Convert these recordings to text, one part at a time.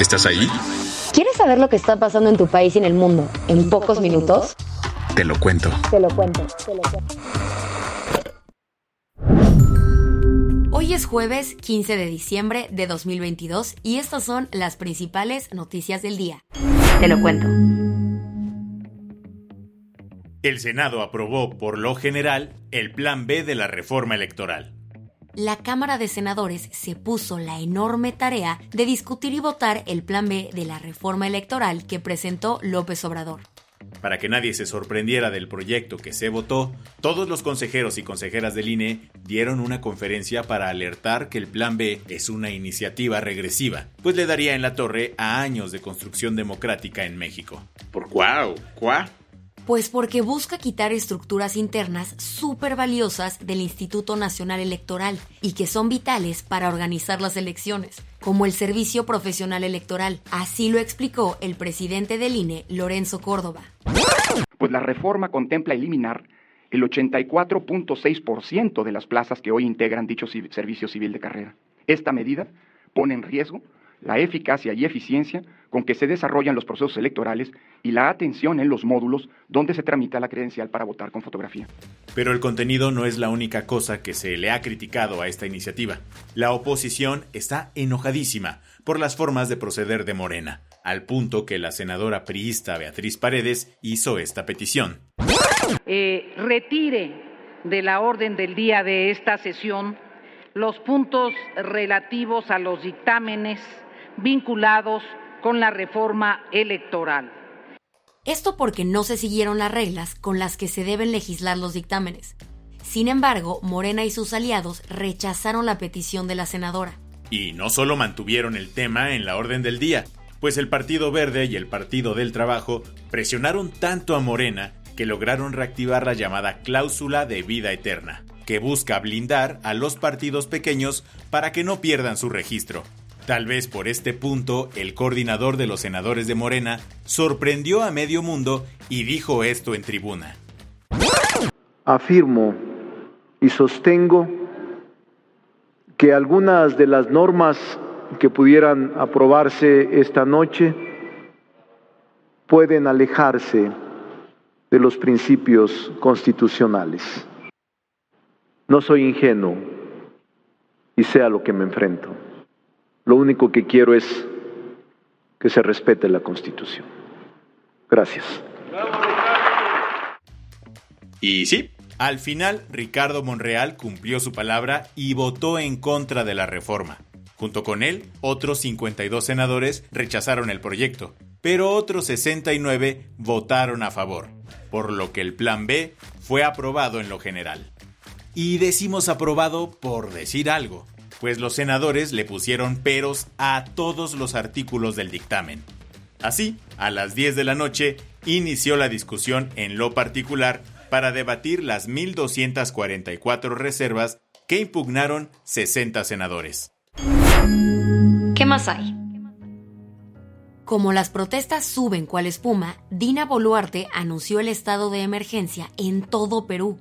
¿Estás ahí? ¿Quieres saber lo que está pasando en tu país y en el mundo en, pocos, minutos? Te lo cuento. Te lo cuento, te lo cuento. Hoy es jueves 15 de diciembre de 2022 y estas son las principales noticias del día. Te lo cuento. El Senado aprobó, por lo general, el Plan B de la reforma electoral. La Cámara de Senadores se puso la enorme tarea de discutir y votar el Plan B de la reforma electoral que presentó López Obrador. Para que nadie se sorprendiera del proyecto que se votó, todos los consejeros y consejeras del INE dieron una conferencia para alertar que el Plan B es una iniciativa regresiva, pues le daría en la torre a años de construcción democrática en México. ¿Por cuau? ¿Cuá? Pues porque busca quitar estructuras internas súper valiosas del Instituto Nacional Electoral y que son vitales para organizar las elecciones, como el Servicio Profesional Electoral. Así lo explicó el presidente del INE, Lorenzo Córdoba. Pues la reforma contempla eliminar el 84.6% de las plazas que hoy integran dicho servicio civil de carrera. Esta medida pone en riesgo la eficacia y eficiencia con que se desarrollan los procesos electorales y la atención en los módulos donde se tramita la credencial para votar con fotografía. Pero el contenido no es la única cosa que se le ha criticado a esta iniciativa. La oposición está enojadísima por las formas de proceder de Morena, al punto que la senadora priista Beatriz Paredes hizo esta petición. eh, retire de la orden del día de esta sesión los puntos relativos a los dictámenes vinculados con la reforma electoral. Esto porque no se siguieron las reglas con las que se deben legislar los dictámenes. Sin embargo, Morena y sus aliados rechazaron la petición de la senadora. Y no solo mantuvieron el tema en la orden del día, pues el Partido Verde y el Partido del Trabajo presionaron tanto a Morena que lograron reactivar la llamada cláusula de vida eterna, que busca blindar a los partidos pequeños para que no pierdan su registro. Tal vez por este punto el coordinador de los senadores de Morena sorprendió a medio mundo y dijo esto en tribuna. afirmo y sostengo que algunas de las normas que pudieran aprobarse esta noche pueden alejarse de los principios constitucionales. No soy ingenuo y sé a lo que me enfrento. Lo único que quiero es que se respete la Constitución. Gracias. Y sí, al final Ricardo Monreal cumplió su palabra y votó en contra de la reforma. Junto con él, otros 52 senadores rechazaron el proyecto, pero otros 69 votaron a favor, por lo que el Plan B fue aprobado en lo general. Y decimos aprobado por decir algo, pues los senadores le pusieron peros a todos los artículos del dictamen. Así, a las 10 de la noche, inició la discusión en lo particular para debatir las 1.244 reservas que impugnaron 60 senadores. ¿Qué más hay? Como las protestas suben cual espuma, Dina Boluarte anunció el estado de emergencia en todo Perú.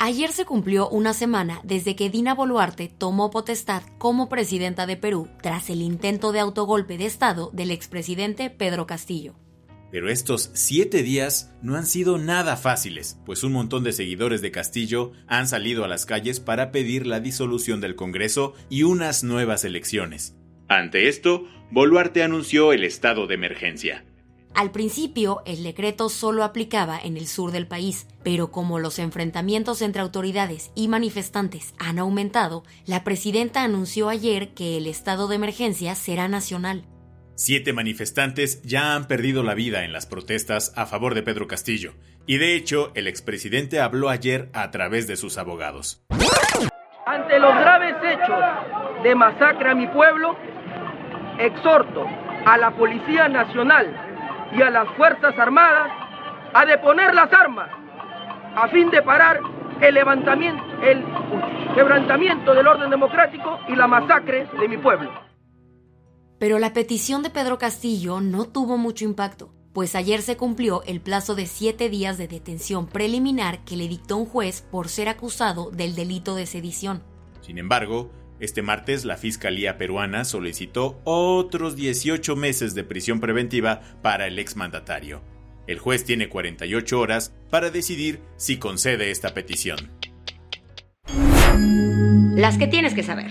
Ayer se cumplió una semana desde que Dina Boluarte tomó potestad como presidenta de Perú tras el intento de autogolpe de Estado del expresidente Pedro Castillo. Pero estos siete días no han sido nada fáciles, pues un montón de seguidores de Castillo han salido a las calles para pedir la disolución del Congreso y unas nuevas elecciones. Ante esto, Boluarte anunció el estado de emergencia. Al principio, el decreto solo aplicaba en el sur del país, pero como los enfrentamientos entre autoridades y manifestantes han aumentado, la presidenta anunció ayer que el estado de emergencia será nacional. Siete manifestantes ya han perdido la vida en las protestas a favor de Pedro Castillo, y de hecho el expresidente habló ayer a través de sus abogados. Ante los graves hechos de masacre a mi pueblo, exhorto a la Policía Nacional y a las Fuerzas Armadas a deponer las armas a fin de parar el levantamiento, el quebrantamiento del orden democrático y la masacre de mi pueblo. Pero la petición de Pedro Castillo no tuvo mucho impacto, pues ayer se cumplió el plazo de siete días de detención preliminar que le dictó un juez por ser acusado del delito de sedición. Sin embargo, este martes la Fiscalía peruana solicitó otros 18 meses de prisión preventiva para el exmandatario. El juez tiene 48 horas para decidir si concede esta petición. Las que tienes que saber.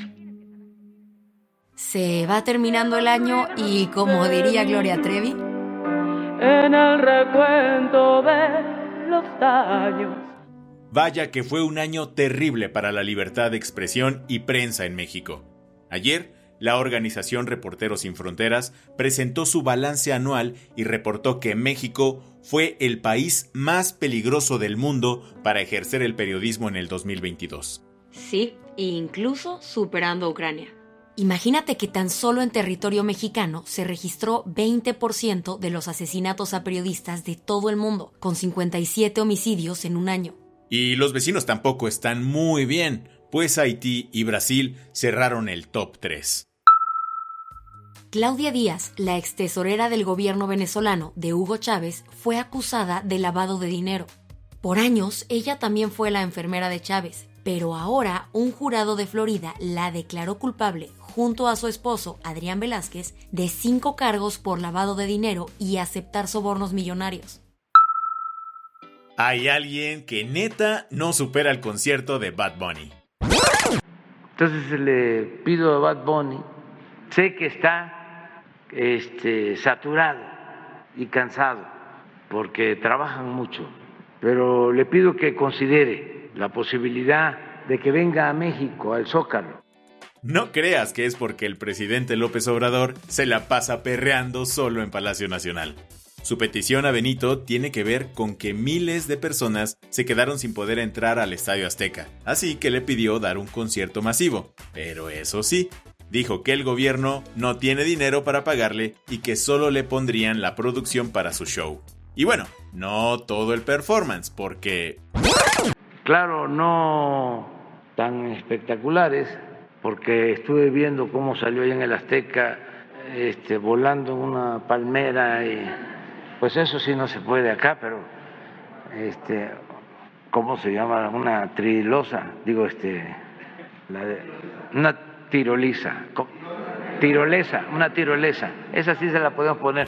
Se va terminando el año y como diría Gloria Trevi, en el recuento de los años. Vaya que fue un año terrible para la libertad de expresión y prensa en México. Ayer, la organización Reporteros Sin Fronteras presentó su balance anual y reportó que México fue el país más peligroso del mundo para ejercer el periodismo en el 2022. Sí, incluso superando a Ucrania. Imagínate que tan solo en territorio mexicano se registró 20% de los asesinatos a periodistas de todo el mundo, con 57 homicidios en un año. Y los vecinos tampoco están muy bien, pues Haití y Brasil cerraron el top 3. Claudia Díaz, la ex tesorera del gobierno venezolano de Hugo Chávez, fue acusada de lavado de dinero. Por años, ella también fue la enfermera de Chávez, pero ahora un jurado de Florida la declaró culpable junto a su esposo, Adrián Velázquez, de cinco cargos por lavado de dinero y aceptar sobornos millonarios. Hay alguien que neta no supera el concierto de Bad Bunny. Entonces le pido a Bad Bunny, sé que está este, saturado y cansado porque trabajan mucho, pero le pido que considere la posibilidad de que venga a México, al Zócalo, no creas que es porque el presidente López Obrador se la pasa perreando solo en Palacio Nacional. Su petición a Benito tiene que ver con que miles de personas se quedaron sin poder entrar al Estadio Azteca, así que le pidió dar un concierto masivo. Pero eso sí, dijo que el gobierno no tiene dinero para pagarle y que solo le pondrían la producción para su show. Y bueno, no todo el performance, porque... Claro, no tan espectaculares, porque estuve viendo cómo salió ahí en el Azteca este, volando una palmera y pues eso sí no se puede acá, pero este, ¿cómo se llama? Una trilosa, digo, este, una tiroliza, tirolesa, una tirolesa, esa sí se la podemos poner.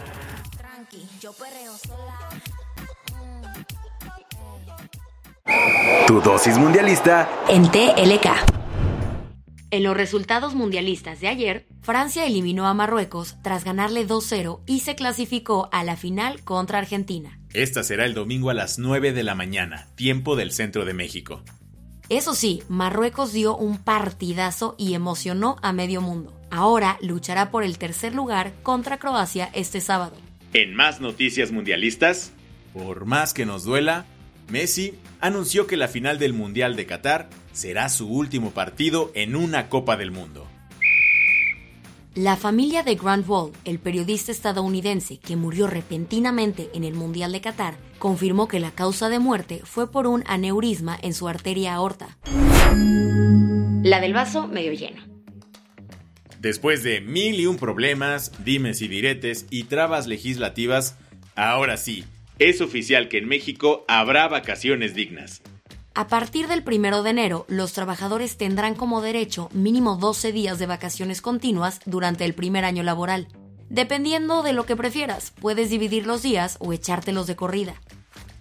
Tu dosis mundialista en TLK. En los resultados mundialistas de ayer, Francia eliminó a Marruecos tras ganarle 2-0 y se clasificó a la final contra Argentina. Esta será el domingo a las 9 de la mañana, tiempo del centro de México. Eso sí, Marruecos dio un partidazo y emocionó a medio mundo. Ahora luchará por el tercer lugar contra Croacia este sábado. En más noticias mundialistas, por más que nos duela, Messi anunció que la final del Mundial de Qatar será su último partido en una Copa del Mundo. La familia de Grant Wall, el periodista estadounidense que murió repentinamente en el Mundial de Qatar, confirmó que la causa de muerte fue por un aneurisma en su arteria aorta. La del vaso medio lleno. Después de mil y un problemas, dimes y diretes y trabas legislativas, ahora sí, es oficial que en México habrá vacaciones dignas. A partir del primero de enero, los trabajadores tendrán como derecho mínimo 12 días de vacaciones continuas durante el primer año laboral. Dependiendo de lo que prefieras, puedes dividir los días o echártelos de corrida.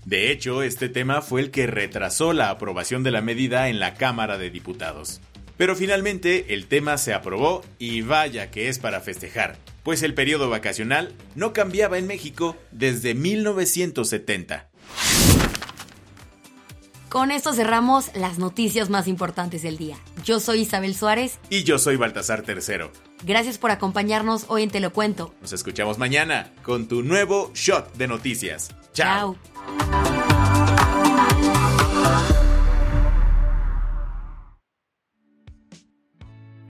De hecho, este tema fue el que retrasó la aprobación de la medida en la Cámara de Diputados. Pero finalmente el tema se aprobó y vaya que es para festejar, pues el periodo vacacional no cambiaba en México desde 1970. Con esto cerramos las noticias más importantes del día. Yo soy Isabel Suárez. Y yo soy Baltasar Tercero. Gracias por acompañarnos hoy en Te lo cuento. Nos escuchamos mañana con tu nuevo shot de noticias. Chao.